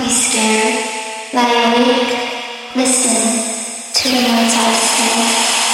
be stare, lie awake, listen to the noise outside.